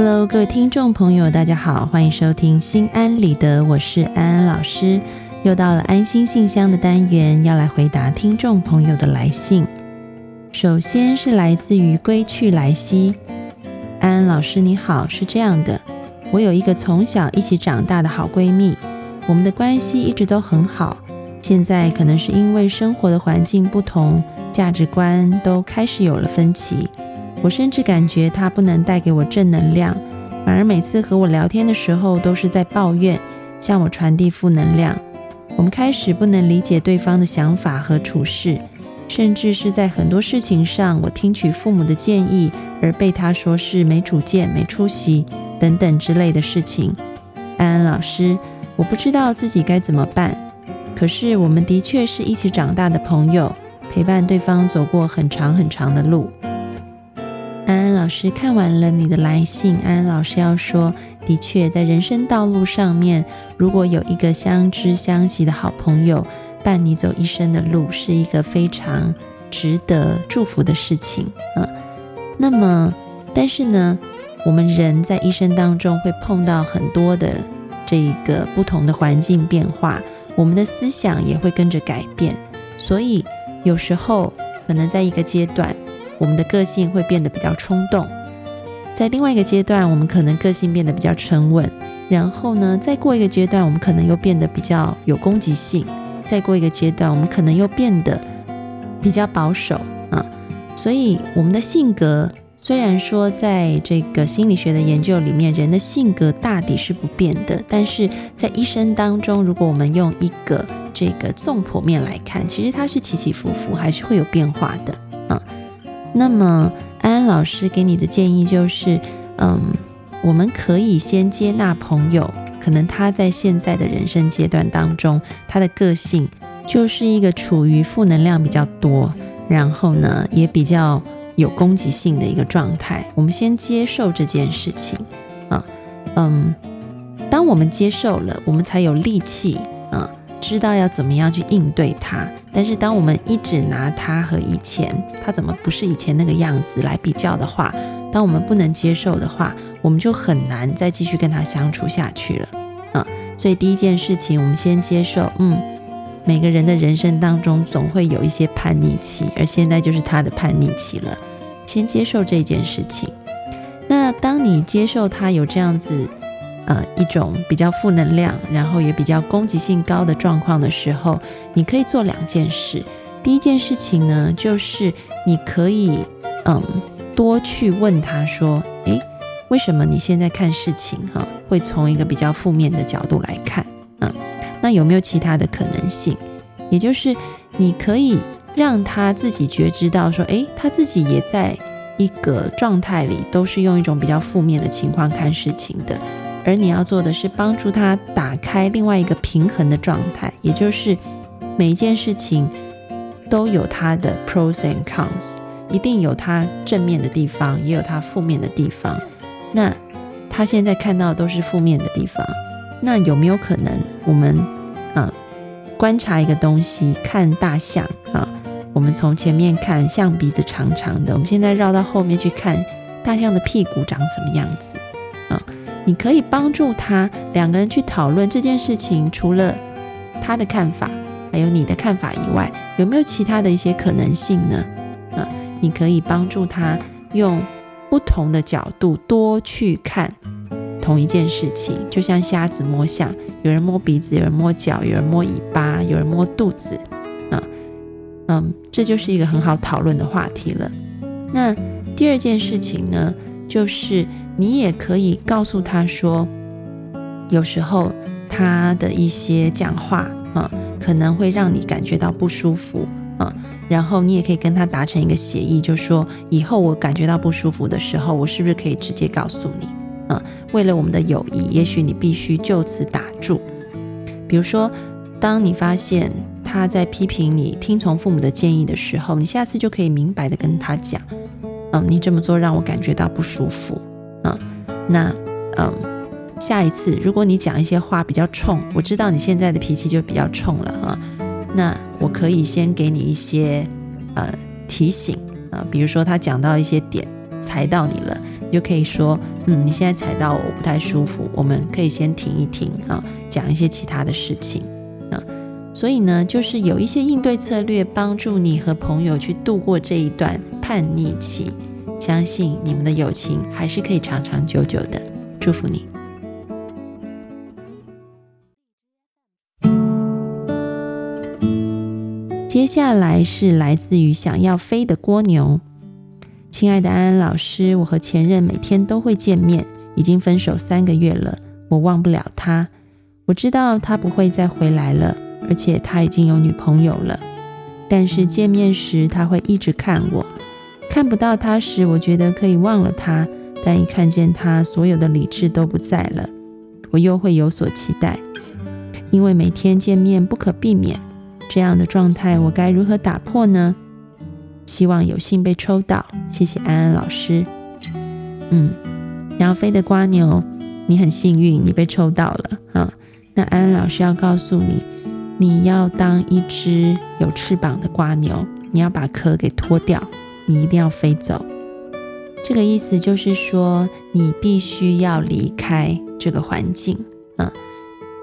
Hello，各位听众朋友，大家好，欢迎收听心安理得，我是安安老师。又到了安心信箱的单元，要来回答听众朋友的来信。首先是来自于归去来兮，安安老师你好，是这样的，我有一个从小一起长大的好闺蜜，我们的关系一直都很好。现在可能是因为生活的环境不同，价值观都开始有了分歧。我甚至感觉他不能带给我正能量，反而每次和我聊天的时候都是在抱怨，向我传递负能量。我们开始不能理解对方的想法和处事，甚至是在很多事情上，我听取父母的建议而被他说是没主见、没出息等等之类的事情。安安老师，我不知道自己该怎么办。可是我们的确是一起长大的朋友，陪伴对方走过很长很长的路。安安老师看完了你的来信，安安老师要说，的确，在人生道路上面，如果有一个相知相惜的好朋友伴你走一生的路，是一个非常值得祝福的事情啊。那么，但是呢，我们人在一生当中会碰到很多的这个不同的环境变化，我们的思想也会跟着改变，所以有时候可能在一个阶段。我们的个性会变得比较冲动，在另外一个阶段，我们可能个性变得比较沉稳，然后呢，再过一个阶段，我们可能又变得比较有攻击性，再过一个阶段，我们可能又变得比较保守啊。所以，我们的性格虽然说在这个心理学的研究里面，人的性格大抵是不变的，但是在一生当中，如果我们用一个这个纵剖面来看，其实它是起起伏伏，还是会有变化的。那么，安安老师给你的建议就是，嗯，我们可以先接纳朋友，可能他在现在的人生阶段当中，他的个性就是一个处于负能量比较多，然后呢，也比较有攻击性的一个状态。我们先接受这件事情啊，嗯，当我们接受了，我们才有力气啊，知道要怎么样去应对它。但是，当我们一直拿他和以前他怎么不是以前那个样子来比较的话，当我们不能接受的话，我们就很难再继续跟他相处下去了啊。所以第一件事情，我们先接受，嗯，每个人的人生当中总会有一些叛逆期，而现在就是他的叛逆期了。先接受这件事情。那当你接受他有这样子。呃，一种比较负能量，然后也比较攻击性高的状况的时候，你可以做两件事。第一件事情呢，就是你可以嗯多去问他说，诶，为什么你现在看事情哈，会从一个比较负面的角度来看？嗯，那有没有其他的可能性？也就是你可以让他自己觉知到说，诶，他自己也在一个状态里，都是用一种比较负面的情况看事情的。而你要做的是帮助他打开另外一个平衡的状态，也就是每一件事情都有它的 pros and cons，一定有它正面的地方，也有它负面的地方。那他现在看到的都是负面的地方，那有没有可能我们啊观察一个东西，看大象啊，我们从前面看象鼻子长长的，我们现在绕到后面去看大象的屁股长什么样子啊？你可以帮助他两个人去讨论这件事情，除了他的看法，还有你的看法以外，有没有其他的一些可能性呢？啊，你可以帮助他用不同的角度多去看同一件事情，就像瞎子摸象，有人摸鼻子，有人摸脚，有人摸尾巴，有人摸肚子，啊，嗯，这就是一个很好讨论的话题了。那第二件事情呢，就是。你也可以告诉他说，有时候他的一些讲话啊，可能会让你感觉到不舒服啊。然后你也可以跟他达成一个协议，就说以后我感觉到不舒服的时候，我是不是可以直接告诉你啊？为了我们的友谊，也许你必须就此打住。比如说，当你发现他在批评你听从父母的建议的时候，你下次就可以明白的跟他讲，嗯，你这么做让我感觉到不舒服。啊，那嗯，下一次如果你讲一些话比较冲，我知道你现在的脾气就比较冲了啊。那我可以先给你一些呃提醒啊，比如说他讲到一些点踩到你了，你就可以说，嗯，你现在踩到我不太舒服，我们可以先停一停啊，讲一些其他的事情。所以呢，就是有一些应对策略，帮助你和朋友去度过这一段叛逆期。相信你们的友情还是可以长长久久的。祝福你。接下来是来自于想要飞的蜗牛。亲爱的安安老师，我和前任每天都会见面，已经分手三个月了，我忘不了他。我知道他不会再回来了，而且他已经有女朋友了。但是见面时他会一直看我，看不到他时，我觉得可以忘了他，但一看见他，所有的理智都不在了，我又会有所期待，因为每天见面不可避免。这样的状态，我该如何打破呢？希望有幸被抽到，谢谢安安老师。嗯，要飞的瓜牛，你很幸运，你被抽到了啊。那安安老师要告诉你，你要当一只有翅膀的瓜牛，你要把壳给脱掉，你一定要飞走。这个意思就是说，你必须要离开这个环境嗯。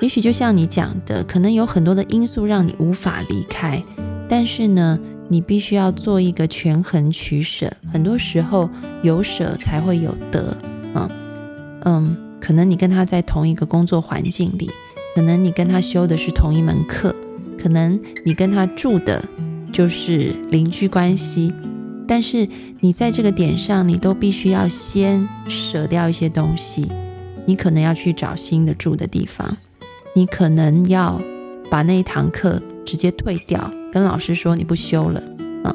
也许就像你讲的，可能有很多的因素让你无法离开，但是呢，你必须要做一个权衡取舍。很多时候有舍才会有得啊，嗯，可能你跟他在同一个工作环境里，可能你跟他修的是同一门课，可能你跟他住的就是邻居关系，但是你在这个点上，你都必须要先舍掉一些东西，你可能要去找新的住的地方。你可能要把那一堂课直接退掉，跟老师说你不修了啊，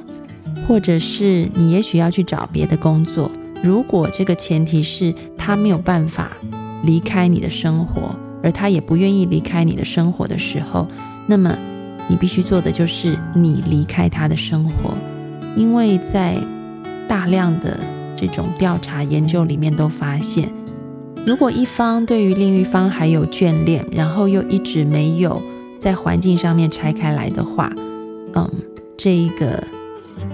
或者是你也许要去找别的工作。如果这个前提是他没有办法离开你的生活，而他也不愿意离开你的生活的时候，那么你必须做的就是你离开他的生活，因为在大量的这种调查研究里面都发现。如果一方对于另一方还有眷恋，然后又一直没有在环境上面拆开来的话，嗯，这一个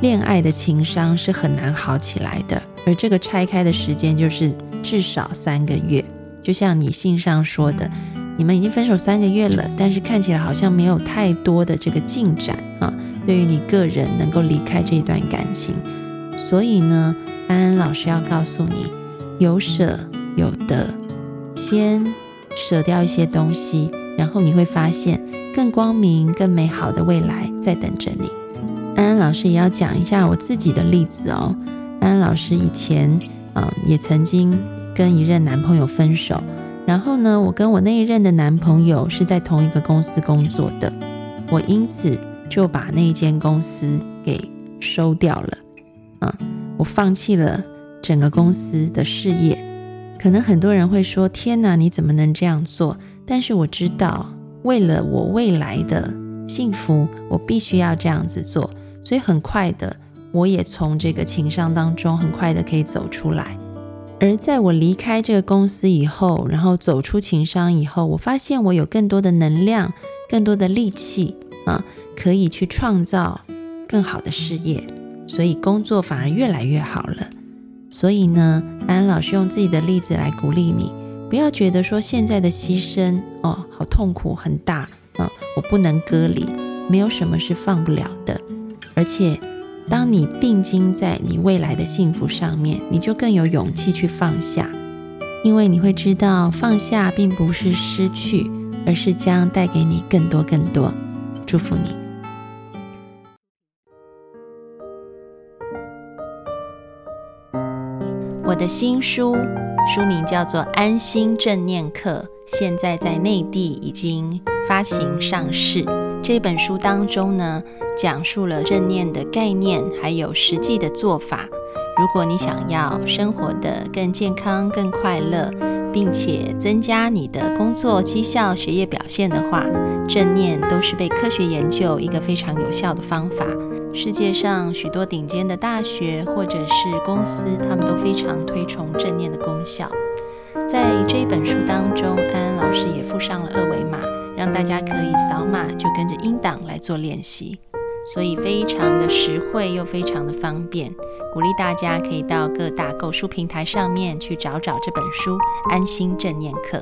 恋爱的情商是很难好起来的。而这个拆开的时间就是至少三个月。就像你信上说的，你们已经分手三个月了，但是看起来好像没有太多的这个进展啊。对于你个人能够离开这一段感情，所以呢，安安老师要告诉你，有舍。有得，先舍掉一些东西，然后你会发现更光明、更美好的未来在等着你。安安老师也要讲一下我自己的例子哦。安安老师以前，嗯，也曾经跟一任男朋友分手，然后呢，我跟我那一任的男朋友是在同一个公司工作的，我因此就把那间公司给收掉了，嗯，我放弃了整个公司的事业。可能很多人会说：“天哪，你怎么能这样做？”但是我知道，为了我未来的幸福，我必须要这样子做。所以很快的，我也从这个情商当中很快的可以走出来。而在我离开这个公司以后，然后走出情商以后，我发现我有更多的能量、更多的力气啊，可以去创造更好的事业，所以工作反而越来越好了。所以呢，安安老师用自己的例子来鼓励你，不要觉得说现在的牺牲哦，好痛苦很大啊，我不能割离，没有什么是放不了的。而且，当你定睛在你未来的幸福上面，你就更有勇气去放下，因为你会知道放下并不是失去，而是将带给你更多更多。祝福你。我的新书书名叫做《安心正念课》，现在在内地已经发行上市。这本书当中呢，讲述了正念的概念，还有实际的做法。如果你想要生活的更健康、更快乐，并且增加你的工作绩效、学业表现的话，正念都是被科学研究一个非常有效的方法。世界上许多顶尖的大学或者是公司，他们都非常推崇正念的功效。在这一本书当中，安安老师也附上了二维码，让大家可以扫码就跟着音档来做练习。所以非常的实惠又非常的方便，鼓励大家可以到各大购书平台上面去找找这本书《安心正念课》。